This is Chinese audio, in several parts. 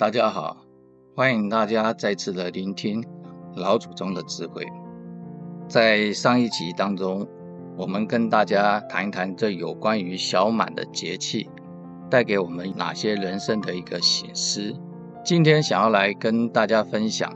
大家好，欢迎大家再次的聆听老祖宗的智慧。在上一集当中，我们跟大家谈一谈这有关于小满的节气带给我们哪些人生的一个醒思。今天想要来跟大家分享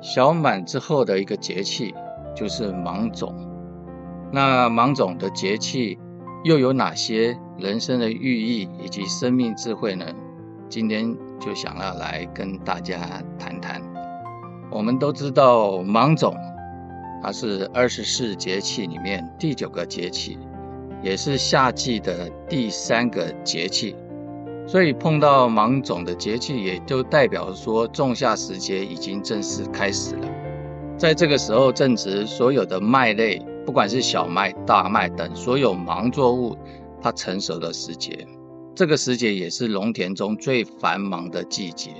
小满之后的一个节气，就是芒种。那芒种的节气又有哪些人生的寓意以及生命智慧呢？今天就想要来跟大家谈谈。我们都知道芒种，它是二十四节气里面第九个节气，也是夏季的第三个节气。所以碰到芒种的节气，也就代表说仲夏时节已经正式开始了。在这个时候，正值所有的麦类，不管是小麦、大麦等所有芒作物，它成熟的时节。这个时节也是农田中最繁忙的季节。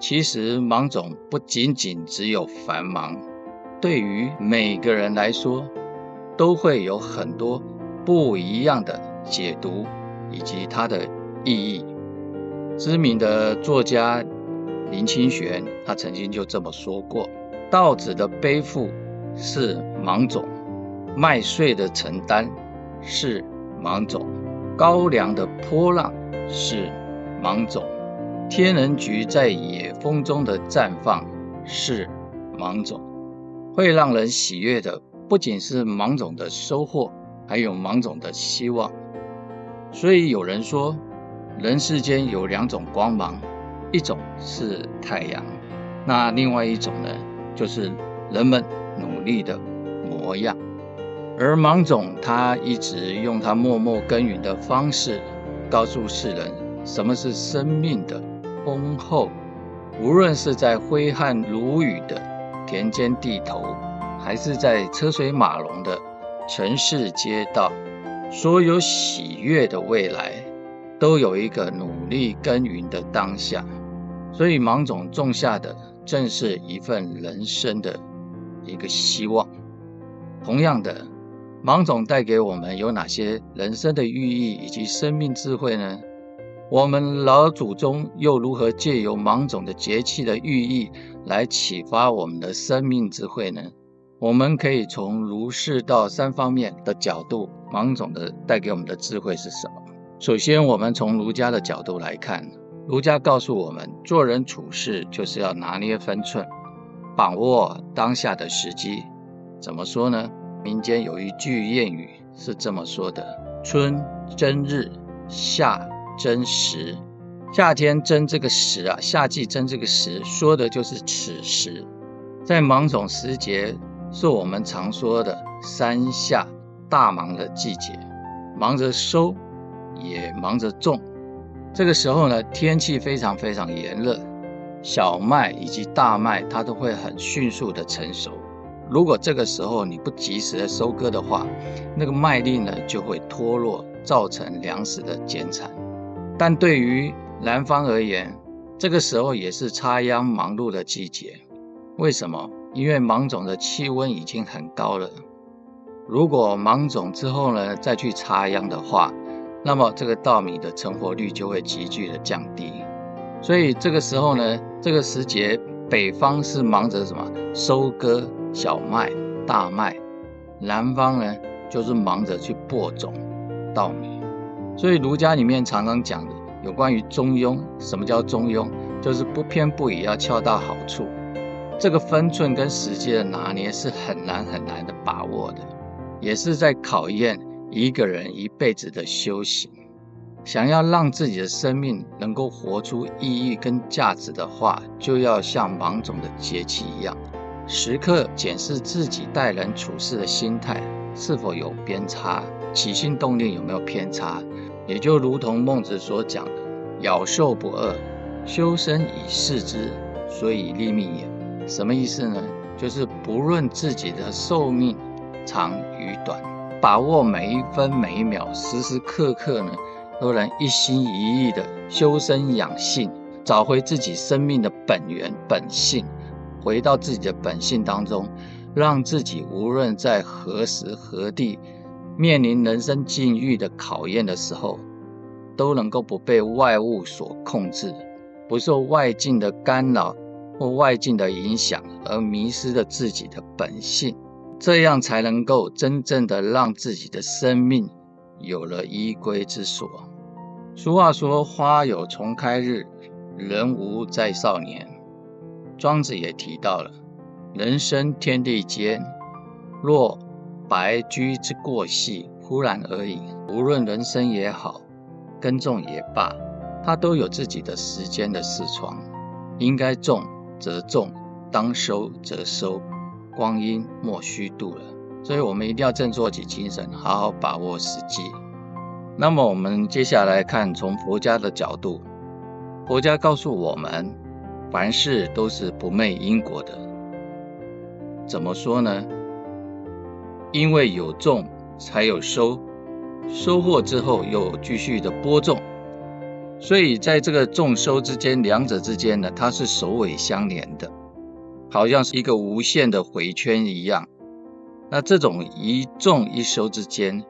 其实芒种不仅仅只有繁忙，对于每个人来说，都会有很多不一样的解读以及它的意义。知名的作家林清玄，他曾经就这么说过：稻子的背负是芒种，麦穗的承担是芒种。高粱的波浪是芒种，天人菊在野风中的绽放是芒种，会让人喜悦的不仅是芒种的收获，还有芒种的希望。所以有人说，人世间有两种光芒，一种是太阳，那另外一种呢，就是人们努力的模样。而芒种，他一直用他默默耕耘的方式，告诉世人什么是生命的丰厚。无论是在挥汗如雨的田间地头，还是在车水马龙的城市街道，所有喜悦的未来，都有一个努力耕耘的当下。所以，芒种种下的，正是一份人生的一个希望。同样的。芒种带给我们有哪些人生的寓意以及生命智慧呢？我们老祖宗又如何借由芒种的节气的寓意来启发我们的生命智慧呢？我们可以从儒释道三方面的角度，芒种的带给我们的智慧是什么？首先，我们从儒家的角度来看，儒家告诉我们，做人处事就是要拿捏分寸，把握当下的时机。怎么说呢？民间有一句谚语是这么说的：“春争日，夏争时。”夏天争这个时啊，夏季争这个时，说的就是此时。在芒种时节，是我们常说的三夏大忙的季节，忙着收，也忙着种。这个时候呢，天气非常非常炎热，小麦以及大麦它都会很迅速的成熟。如果这个时候你不及时的收割的话，那个麦粒呢就会脱落，造成粮食的减产。但对于南方而言，这个时候也是插秧忙碌的季节。为什么？因为芒种的气温已经很高了。如果芒种之后呢再去插秧的话，那么这个稻米的成活率就会急剧的降低。所以这个时候呢，这个时节北方是忙着什么？收割。小麦、大麦，南方呢就是忙着去播种稻米，所以儒家里面常常讲的有关于中庸，什么叫中庸？就是不偏不倚，要恰到好处。这个分寸跟时机的拿捏是很难很难的把握的，也是在考验一个人一辈子的修行。想要让自己的生命能够活出意义跟价值的话，就要像芒种的节气一样。时刻检视自己待人处事的心态是否有偏差，起心动念有没有偏差，也就如同孟子所讲的“咬兽不饿，修身以事之，所以立命也”。什么意思呢？就是不论自己的寿命长与短，把握每一分每一秒，时时刻刻呢，都能一心一意的修身养性，找回自己生命的本源本性。回到自己的本性当中，让自己无论在何时何地面临人生境遇的考验的时候，都能够不被外物所控制，不受外境的干扰或外境的影响而迷失了自己的本性，这样才能够真正的让自己的生命有了依归之所。俗话说：“花有重开日，人无再少年。”庄子也提到了：“人生天地间，若白驹之过隙，忽然而已。无论人生也好，耕种也罢。”它都有自己的时间的视窗，应该种则种，当收则收，光阴莫虚度了。所以，我们一定要振作起精神，好好把握时机。那么，我们接下来看从佛家的角度，佛家告诉我们，凡事都是不昧因果的。怎么说呢？因为有种才有收，收获之后又继续的播种。所以，在这个种收之间，两者之间呢，它是首尾相连的，好像是一个无限的回圈一样。那这种一种一收之间，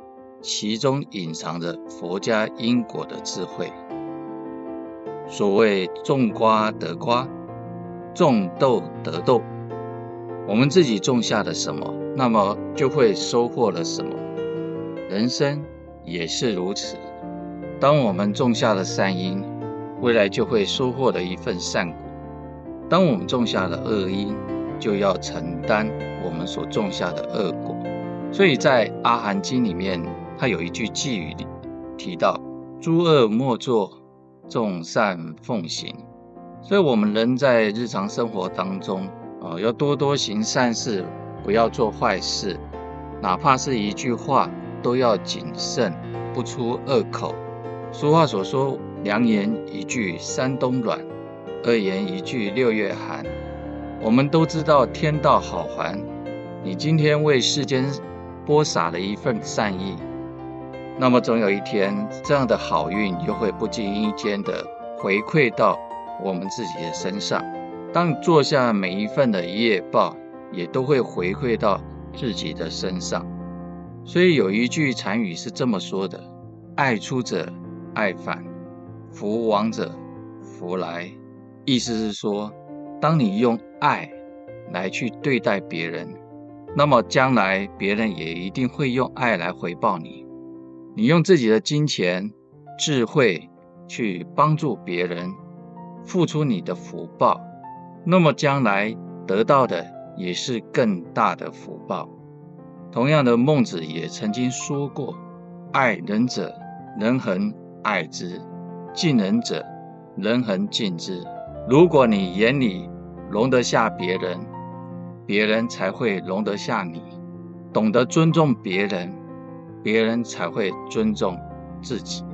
其中隐藏着佛家因果的智慧。所谓种瓜得瓜，种豆得豆，我们自己种下的什么，那么就会收获了什么。人生也是如此。当我们种下了善因，未来就会收获了一份善果；当我们种下了恶因，就要承担我们所种下的恶果。所以在《阿含经》里面，它有一句偈语里提到：“诸恶莫作，众善奉行。”所以，我们人在日常生活当中啊，要多多行善事，不要做坏事，哪怕是一句话，都要谨慎，不出恶口。俗话所说：“良言一句三冬暖，恶言一句六月寒。”我们都知道天道好还，你今天为世间播撒了一份善意，那么总有一天，这样的好运又会不经意间的回馈到我们自己的身上。当你做下每一份的业报，也都会回馈到自己的身上。所以有一句禅语是这么说的：“爱出者。”爱返，福往者福来，意思是说，当你用爱来去对待别人，那么将来别人也一定会用爱来回报你。你用自己的金钱、智慧去帮助别人，付出你的福报，那么将来得到的也是更大的福报。同样的，孟子也曾经说过：“爱人者，人恒。”爱之，敬人者，人恒敬之。如果你眼里容得下别人，别人才会容得下你。懂得尊重别人，别人才会尊重自己。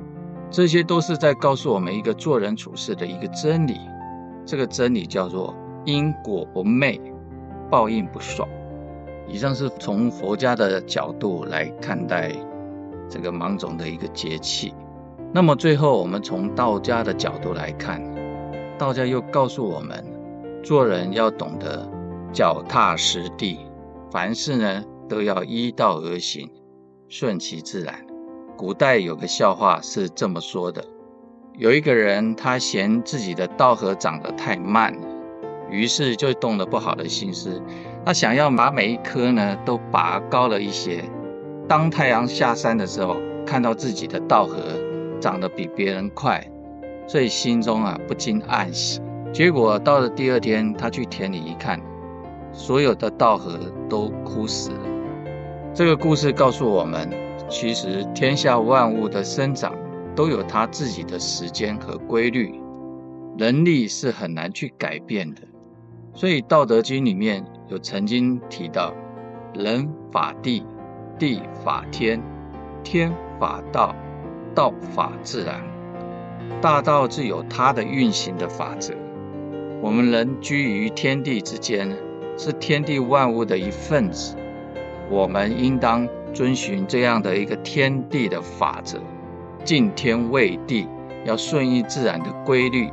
这些都是在告诉我们一个做人处事的一个真理。这个真理叫做因果不昧，报应不爽。以上是从佛家的角度来看待这个芒种的一个节气。那么最后，我们从道家的角度来看，道家又告诉我们，做人要懂得脚踏实地，凡事呢都要依道而行，顺其自然。古代有个笑话是这么说的：有一个人，他嫌自己的稻禾长得太慢，于是就动了不好的心思，他想要把每一棵呢都拔高了一些。当太阳下山的时候，看到自己的稻禾。长得比别人快，所以心中啊不禁暗喜。结果到了第二天，他去田里一看，所有的稻禾都枯死了。这个故事告诉我们，其实天下万物的生长都有它自己的时间和规律，人力是很难去改变的。所以《道德经》里面有曾经提到：“人法地，地法天，天法道。”道法自然，大道自有它的运行的法则。我们人居于天地之间，是天地万物的一份子。我们应当遵循这样的一个天地的法则，敬天畏地，要顺应自然的规律，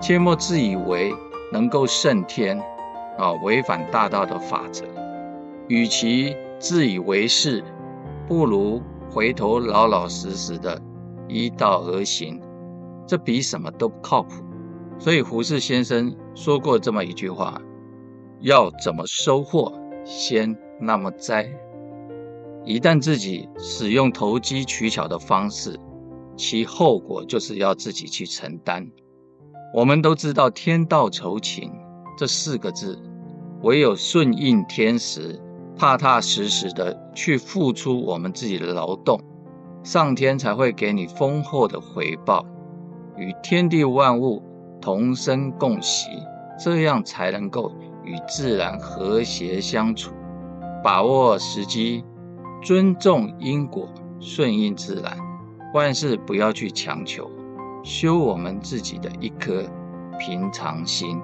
切莫自以为能够胜天，啊，违反大道的法则。与其自以为是，不如回头老老实实的。依道而行，这比什么都靠谱。所以胡适先生说过这么一句话：要怎么收获，先那么栽。一旦自己使用投机取巧的方式，其后果就是要自己去承担。我们都知道“天道酬勤”这四个字，唯有顺应天时，踏踏实实的去付出我们自己的劳动，上天才会给你丰厚的回报，与天地万物同生共息，这样才能够与自然和谐相处，把握时机。尊重因果，顺应自然，万事不要去强求，修我们自己的一颗平常心，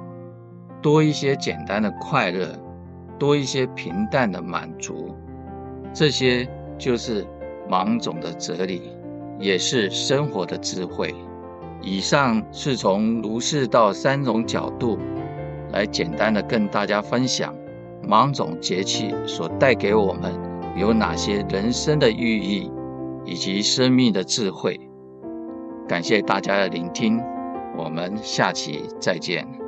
多一些简单的快乐，多一些平淡的满足，这些就是芒种的哲理，也是生活的智慧。以上是从儒释道三种角度来简单的跟大家分享芒种节气所带给我们。有哪些人生的寓意，以及生命的智慧？感谢大家的聆听，我们下期再见。